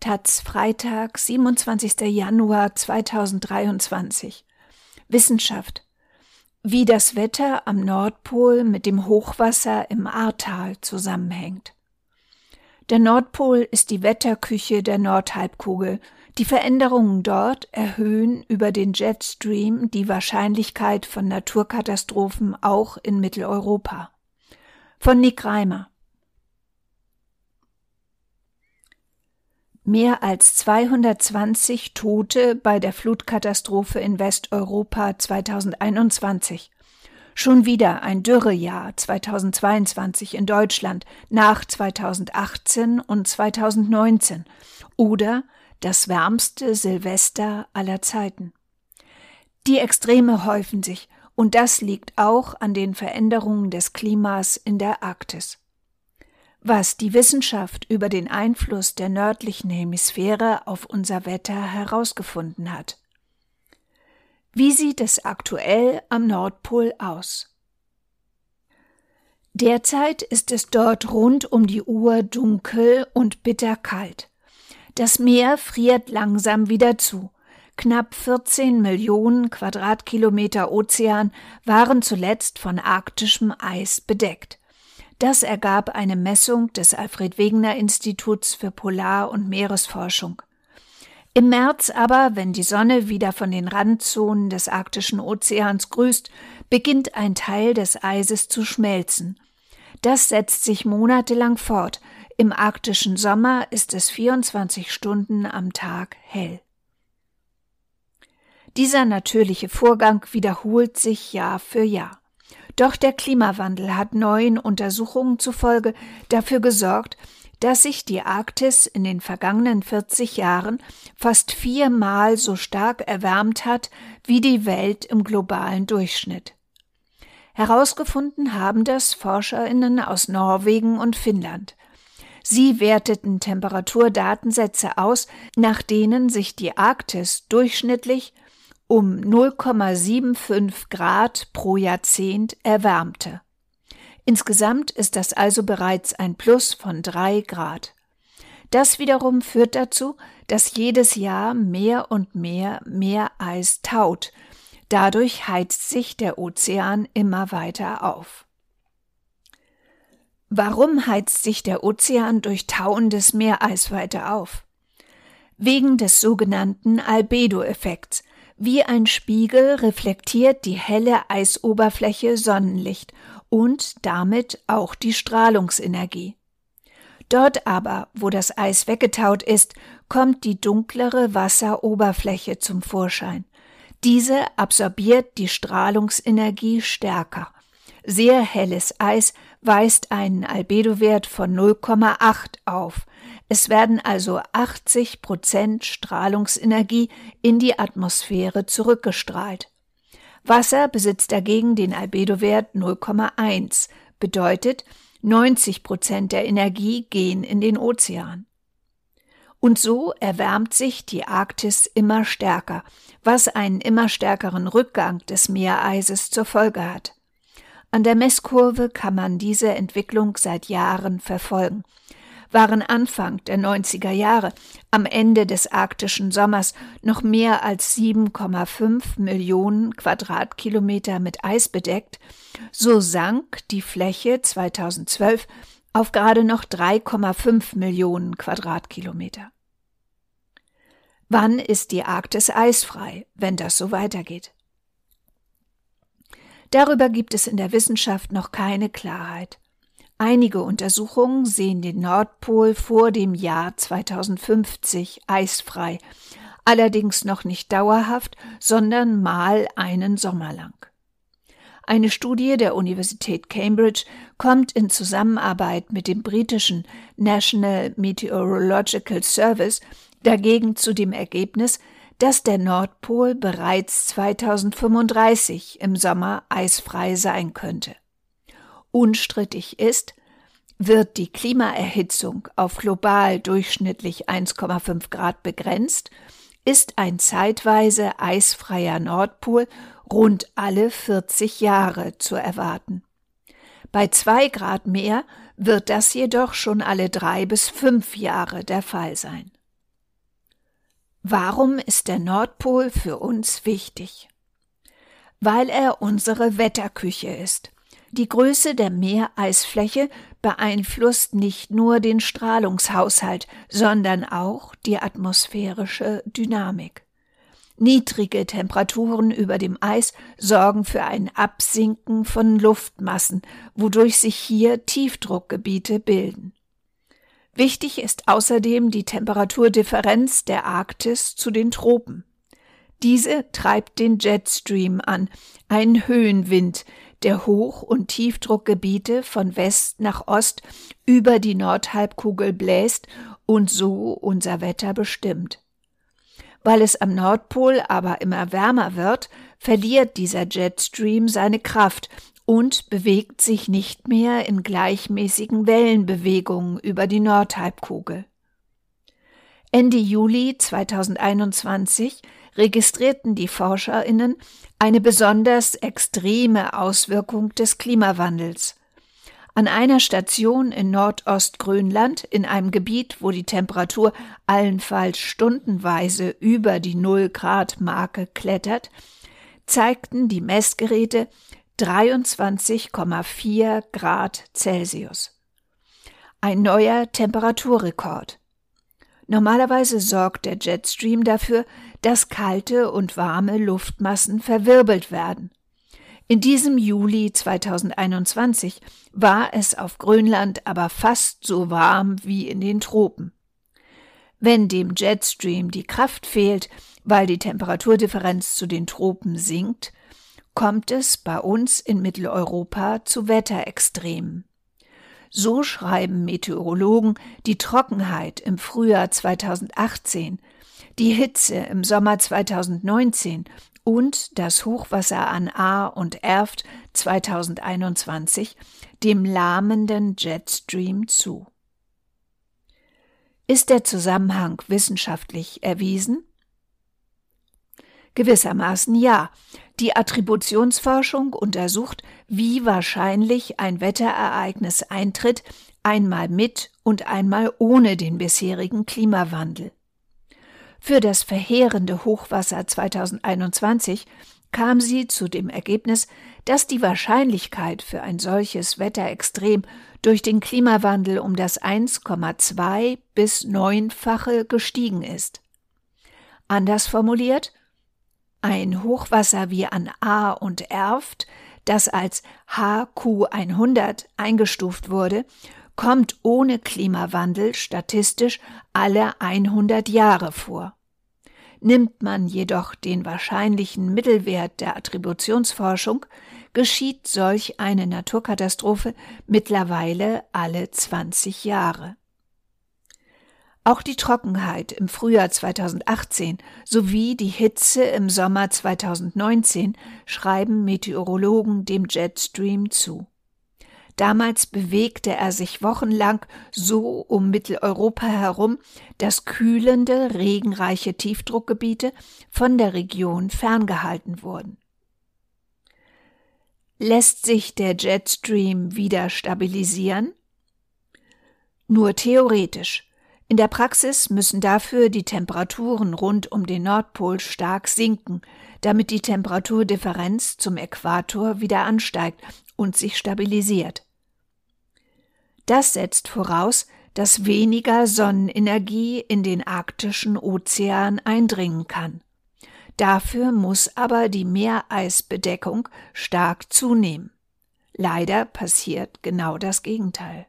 Taz Freitag, 27. Januar 2023. Wissenschaft. Wie das Wetter am Nordpol mit dem Hochwasser im Ahrtal zusammenhängt. Der Nordpol ist die Wetterküche der Nordhalbkugel. Die Veränderungen dort erhöhen über den Jetstream die Wahrscheinlichkeit von Naturkatastrophen auch in Mitteleuropa. Von Nick Reimer. Mehr als 220 Tote bei der Flutkatastrophe in Westeuropa 2021. Schon wieder ein Dürrejahr 2022 in Deutschland nach 2018 und 2019 oder das wärmste Silvester aller Zeiten. Die Extreme häufen sich und das liegt auch an den Veränderungen des Klimas in der Arktis was die Wissenschaft über den Einfluss der nördlichen Hemisphäre auf unser Wetter herausgefunden hat. Wie sieht es aktuell am Nordpol aus? Derzeit ist es dort rund um die Uhr dunkel und bitterkalt. Das Meer friert langsam wieder zu. Knapp 14 Millionen Quadratkilometer Ozean waren zuletzt von arktischem Eis bedeckt. Das ergab eine Messung des Alfred Wegener Instituts für Polar- und Meeresforschung. Im März aber, wenn die Sonne wieder von den Randzonen des arktischen Ozeans grüßt, beginnt ein Teil des Eises zu schmelzen. Das setzt sich monatelang fort. Im arktischen Sommer ist es 24 Stunden am Tag hell. Dieser natürliche Vorgang wiederholt sich Jahr für Jahr. Doch der Klimawandel hat neuen Untersuchungen zufolge dafür gesorgt, dass sich die Arktis in den vergangenen 40 Jahren fast viermal so stark erwärmt hat wie die Welt im globalen Durchschnitt. Herausgefunden haben das Forscherinnen aus Norwegen und Finnland. Sie werteten Temperaturdatensätze aus, nach denen sich die Arktis durchschnittlich um 0,75 Grad pro Jahrzehnt erwärmte. Insgesamt ist das also bereits ein Plus von drei Grad. Das wiederum führt dazu, dass jedes Jahr mehr und mehr Meereis taut. Dadurch heizt sich der Ozean immer weiter auf. Warum heizt sich der Ozean durch tauendes Meereis weiter auf? Wegen des sogenannten Albedo-Effekts, wie ein Spiegel reflektiert die helle Eisoberfläche Sonnenlicht und damit auch die Strahlungsenergie. Dort aber, wo das Eis weggetaut ist, kommt die dunklere Wasseroberfläche zum Vorschein. Diese absorbiert die Strahlungsenergie stärker. Sehr helles Eis weist einen Albedowert von 0,8 auf, es werden also 80 Prozent Strahlungsenergie in die Atmosphäre zurückgestrahlt. Wasser besitzt dagegen den Albedowert 0,1, bedeutet 90 Prozent der Energie gehen in den Ozean. Und so erwärmt sich die Arktis immer stärker, was einen immer stärkeren Rückgang des Meereises zur Folge hat. An der Messkurve kann man diese Entwicklung seit Jahren verfolgen waren Anfang der 90er Jahre, am Ende des arktischen Sommers, noch mehr als 7,5 Millionen Quadratkilometer mit Eis bedeckt, so sank die Fläche 2012 auf gerade noch 3,5 Millionen Quadratkilometer. Wann ist die Arktis eisfrei, wenn das so weitergeht? Darüber gibt es in der Wissenschaft noch keine Klarheit. Einige Untersuchungen sehen den Nordpol vor dem Jahr 2050 eisfrei, allerdings noch nicht dauerhaft, sondern mal einen Sommer lang. Eine Studie der Universität Cambridge kommt in Zusammenarbeit mit dem britischen National Meteorological Service dagegen zu dem Ergebnis, dass der Nordpol bereits 2035 im Sommer eisfrei sein könnte. Unstrittig ist, wird die Klimaerhitzung auf global durchschnittlich 1,5 Grad begrenzt, ist ein zeitweise eisfreier Nordpol rund alle 40 Jahre zu erwarten. Bei zwei Grad mehr wird das jedoch schon alle drei bis fünf Jahre der Fall sein. Warum ist der Nordpol für uns wichtig? Weil er unsere Wetterküche ist. Die Größe der Meereisfläche beeinflusst nicht nur den Strahlungshaushalt, sondern auch die atmosphärische Dynamik. Niedrige Temperaturen über dem Eis sorgen für ein Absinken von Luftmassen, wodurch sich hier Tiefdruckgebiete bilden. Wichtig ist außerdem die Temperaturdifferenz der Arktis zu den Tropen. Diese treibt den Jetstream an, einen Höhenwind, der Hoch- und Tiefdruckgebiete von West nach Ost über die Nordhalbkugel bläst und so unser Wetter bestimmt. Weil es am Nordpol aber immer wärmer wird, verliert dieser Jetstream seine Kraft und bewegt sich nicht mehr in gleichmäßigen Wellenbewegungen über die Nordhalbkugel. Ende Juli 2021 registrierten die Forscherinnen eine besonders extreme Auswirkung des Klimawandels. An einer Station in Nordostgrönland, in einem Gebiet, wo die Temperatur allenfalls stundenweise über die Null-Grad-Marke klettert, zeigten die Messgeräte 23,4 Grad Celsius. Ein neuer Temperaturrekord. Normalerweise sorgt der Jetstream dafür, dass kalte und warme Luftmassen verwirbelt werden. In diesem Juli 2021 war es auf Grönland aber fast so warm wie in den Tropen. Wenn dem Jetstream die Kraft fehlt, weil die Temperaturdifferenz zu den Tropen sinkt, kommt es bei uns in Mitteleuropa zu Wetterextremen. So schreiben Meteorologen die Trockenheit im Frühjahr 2018, die Hitze im Sommer 2019 und das Hochwasser an Ahr und Erft 2021 dem lahmenden Jetstream zu. Ist der Zusammenhang wissenschaftlich erwiesen? Gewissermaßen ja. Die Attributionsforschung untersucht, wie wahrscheinlich ein Wetterereignis eintritt, einmal mit und einmal ohne den bisherigen Klimawandel. Für das verheerende Hochwasser 2021 kam sie zu dem Ergebnis, dass die Wahrscheinlichkeit für ein solches Wetterextrem durch den Klimawandel um das 1,2 bis 9-fache gestiegen ist. Anders formuliert, ein Hochwasser wie an A und Erft, das als HQ100 eingestuft wurde, kommt ohne Klimawandel statistisch alle 100 Jahre vor. Nimmt man jedoch den wahrscheinlichen Mittelwert der Attributionsforschung, geschieht solch eine Naturkatastrophe mittlerweile alle 20 Jahre. Auch die Trockenheit im Frühjahr 2018 sowie die Hitze im Sommer 2019 schreiben Meteorologen dem Jetstream zu. Damals bewegte er sich wochenlang so um Mitteleuropa herum, dass kühlende, regenreiche Tiefdruckgebiete von der Region ferngehalten wurden. Lässt sich der Jetstream wieder stabilisieren? Nur theoretisch. In der Praxis müssen dafür die Temperaturen rund um den Nordpol stark sinken, damit die Temperaturdifferenz zum Äquator wieder ansteigt und sich stabilisiert. Das setzt voraus, dass weniger Sonnenenergie in den arktischen Ozean eindringen kann. Dafür muss aber die Meereisbedeckung stark zunehmen. Leider passiert genau das Gegenteil.